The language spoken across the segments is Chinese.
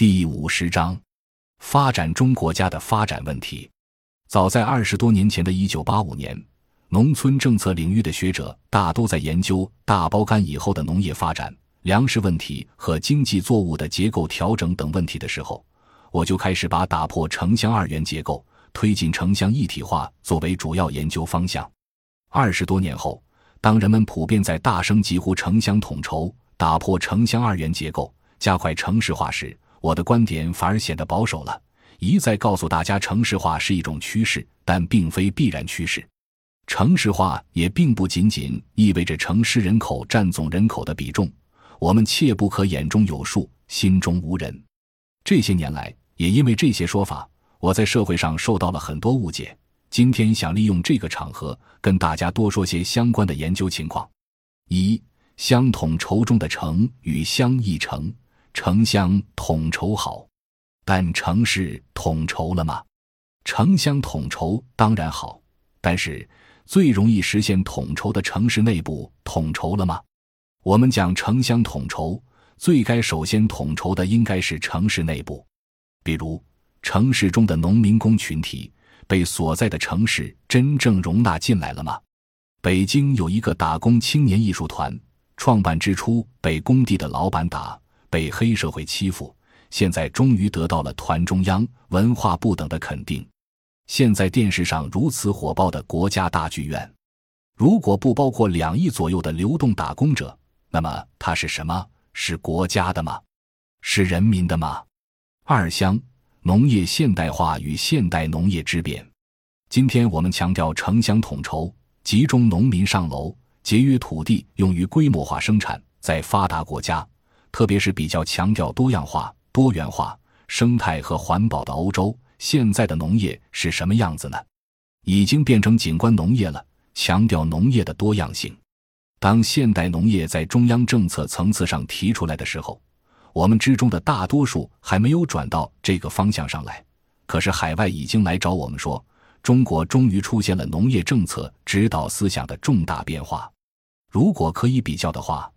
第五十章：发展中国家的发展问题。早在二十多年前的一九八五年，农村政策领域的学者大都在研究大包干以后的农业发展、粮食问题和经济作物的结构调整等问题的时候，我就开始把打破城乡二元结构、推进城乡一体化作为主要研究方向。二十多年后，当人们普遍在大声疾呼城乡统筹、打破城乡二元结构、加快城市化时，我的观点反而显得保守了，一再告诉大家，城市化是一种趋势，但并非必然趋势。城市化也并不仅仅意味着城市人口占总人口的比重，我们切不可眼中有数，心中无人。这些年来，也因为这些说法，我在社会上受到了很多误解。今天想利用这个场合，跟大家多说些相关的研究情况。一、乡统筹中的城与乡异城。城乡统筹好，但城市统筹了吗？城乡统筹当然好，但是最容易实现统筹的城市内部统筹了吗？我们讲城乡统筹，最该首先统筹的应该是城市内部。比如，城市中的农民工群体被所在的城市真正容纳进来了吗？北京有一个打工青年艺术团，创办之初被工地的老板打。被黑社会欺负，现在终于得到了团中央、文化部等的肯定。现在电视上如此火爆的国家大剧院，如果不包括两亿左右的流动打工者，那么它是什么？是国家的吗？是人民的吗？二乡农业现代化与现代农业之变。今天我们强调城乡统筹，集中农民上楼，节约土地用于规模化生产，在发达国家。特别是比较强调多样化、多元化、生态和环保的欧洲，现在的农业是什么样子呢？已经变成景观农业了，强调农业的多样性。当现代农业在中央政策层次上提出来的时候，我们之中的大多数还没有转到这个方向上来。可是海外已经来找我们说，中国终于出现了农业政策指导思想的重大变化。如果可以比较的话。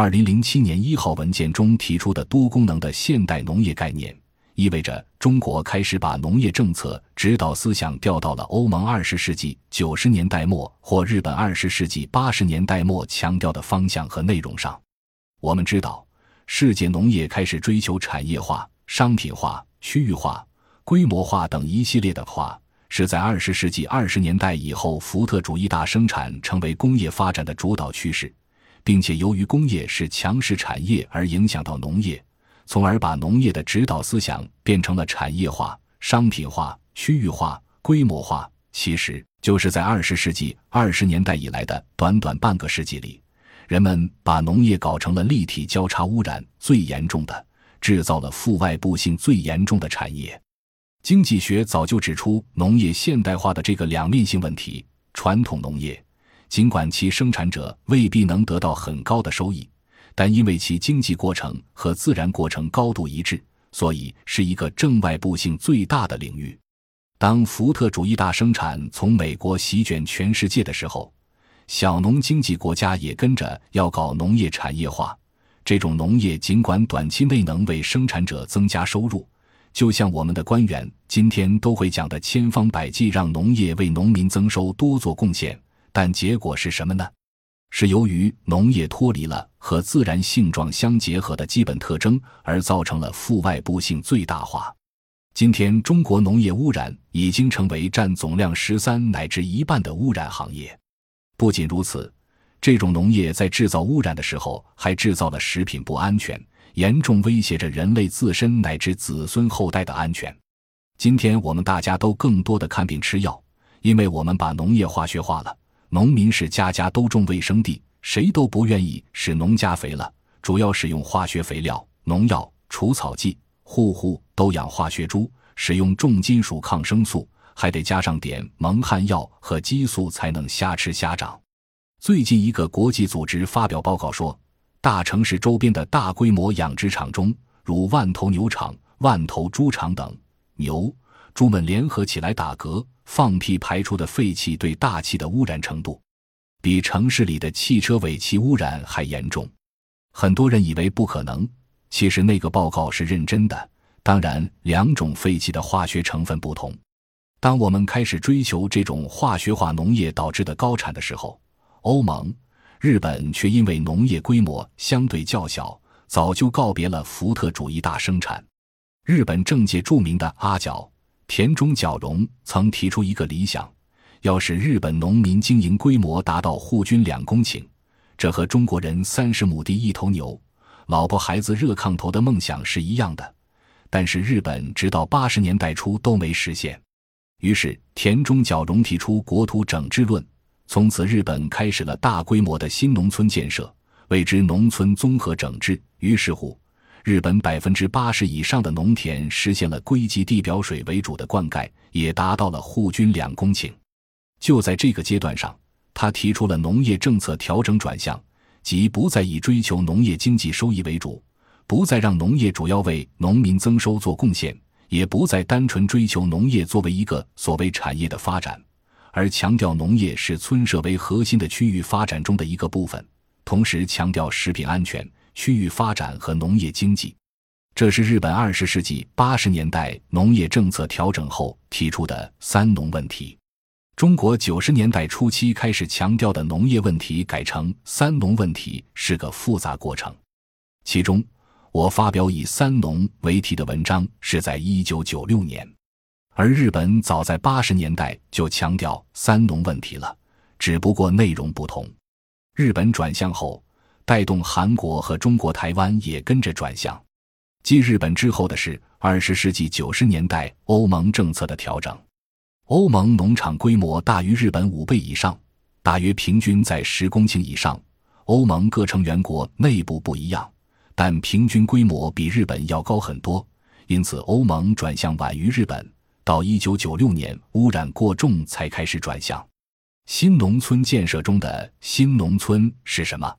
二零零七年一号文件中提出的多功能的现代农业概念，意味着中国开始把农业政策指导思想调到了欧盟二十世纪九十年代末或日本二十世纪八十年代末强调的方向和内容上。我们知道，世界农业开始追求产业化、商品化、区域化、规模化等一系列的化，是在二十世纪二十年代以后，福特主义大生产成为工业发展的主导趋势。并且由于工业是强势产业而影响到农业，从而把农业的指导思想变成了产业化、商品化、区域化、规模化。其实就是在二十世纪二十年代以来的短短半个世纪里，人们把农业搞成了立体交叉污染最严重的、制造了负外部性最严重的产业。经济学早就指出农业现代化的这个两面性问题：传统农业。尽管其生产者未必能得到很高的收益，但因为其经济过程和自然过程高度一致，所以是一个正外部性最大的领域。当福特主义大生产从美国席卷全世界的时候，小农经济国家也跟着要搞农业产业化。这种农业尽管短期内能为生产者增加收入，就像我们的官员今天都会讲的，千方百计让农业为农民增收多做贡献。但结果是什么呢？是由于农业脱离了和自然性状相结合的基本特征，而造成了负外部性最大化。今天，中国农业污染已经成为占总量十三乃至一半的污染行业。不仅如此，这种农业在制造污染的时候，还制造了食品不安全，严重威胁着人类自身乃至子孙后代的安全。今天我们大家都更多的看病吃药，因为我们把农业化学化了。农民是家家都种卫生地，谁都不愿意使农家肥了，主要使用化学肥料、农药、除草剂，户户都养化学猪，使用重金属抗生素，还得加上点蒙汗药和激素才能瞎吃瞎长。最近一个国际组织发表报告说，大城市周边的大规模养殖场中，如万头牛场、万头猪场等，牛。猪们联合起来打嗝、放屁排出的废气对大气的污染程度，比城市里的汽车尾气污染还严重。很多人以为不可能，其实那个报告是认真的。当然，两种废弃的化学成分不同。当我们开始追求这种化学化农业导致的高产的时候，欧盟、日本却因为农业规模相对较小，早就告别了福特主义大生产。日本政界著名的阿角田中角荣曾提出一个理想：要使日本农民经营规模达到户均两公顷，这和中国人三十亩地一头牛、老婆孩子热炕头的梦想是一样的。但是日本直到八十年代初都没实现。于是，田中角荣提出国土整治论，从此日本开始了大规模的新农村建设，谓之农村综合整治。于是乎，日本百分之八十以上的农田实现了归集地表水为主的灌溉，也达到了户均两公顷。就在这个阶段上，他提出了农业政策调整转向，即不再以追求农业经济收益为主，不再让农业主要为农民增收做贡献。也不再单纯追求农业作为一个所谓产业的发展，而强调农业是村社为核心的区域发展中的一个部分，同时强调食品安全、区域发展和农业经济。这是日本二十世纪八十年代农业政策调整后提出的“三农”问题。中国九十年代初期开始强调的农业问题改成“三农”问题，是个复杂过程，其中。我发表以“三农”为题的文章是在一九九六年，而日本早在八十年代就强调“三农”问题了，只不过内容不同。日本转向后，带动韩国和中国台湾也跟着转向。继日本之后的是二十世纪九十年代欧盟政策的调整。欧盟农场规模大于日本五倍以上，大约平均在十公顷以上。欧盟各成员国内部不一样。但平均规模比日本要高很多，因此欧盟转向晚于日本。到一九九六年，污染过重才开始转向。新农村建设中的新农村是什么？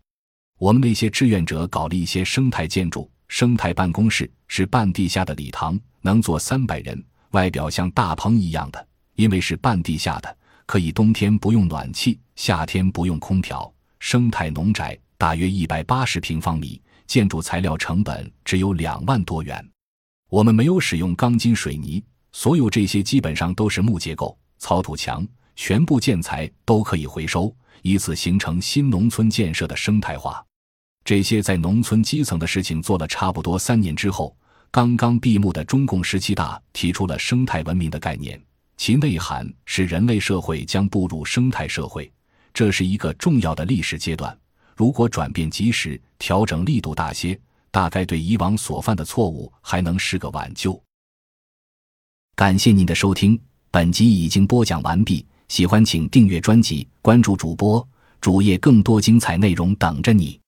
我们那些志愿者搞了一些生态建筑，生态办公室是半地下的礼堂，能坐三百人，外表像大棚一样的，因为是半地下的，可以冬天不用暖气，夏天不用空调。生态农宅大约一百八十平方米。建筑材料成本只有两万多元，我们没有使用钢筋水泥，所有这些基本上都是木结构、草土墙，全部建材都可以回收，以此形成新农村建设的生态化。这些在农村基层的事情做了差不多三年之后，刚刚闭幕的中共十七大提出了生态文明的概念，其内涵是人类社会将步入生态社会，这是一个重要的历史阶段。如果转变及时，调整力度大些，大概对以往所犯的错误还能是个挽救。感谢您的收听，本集已经播讲完毕。喜欢请订阅专辑，关注主播主页，更多精彩内容等着你。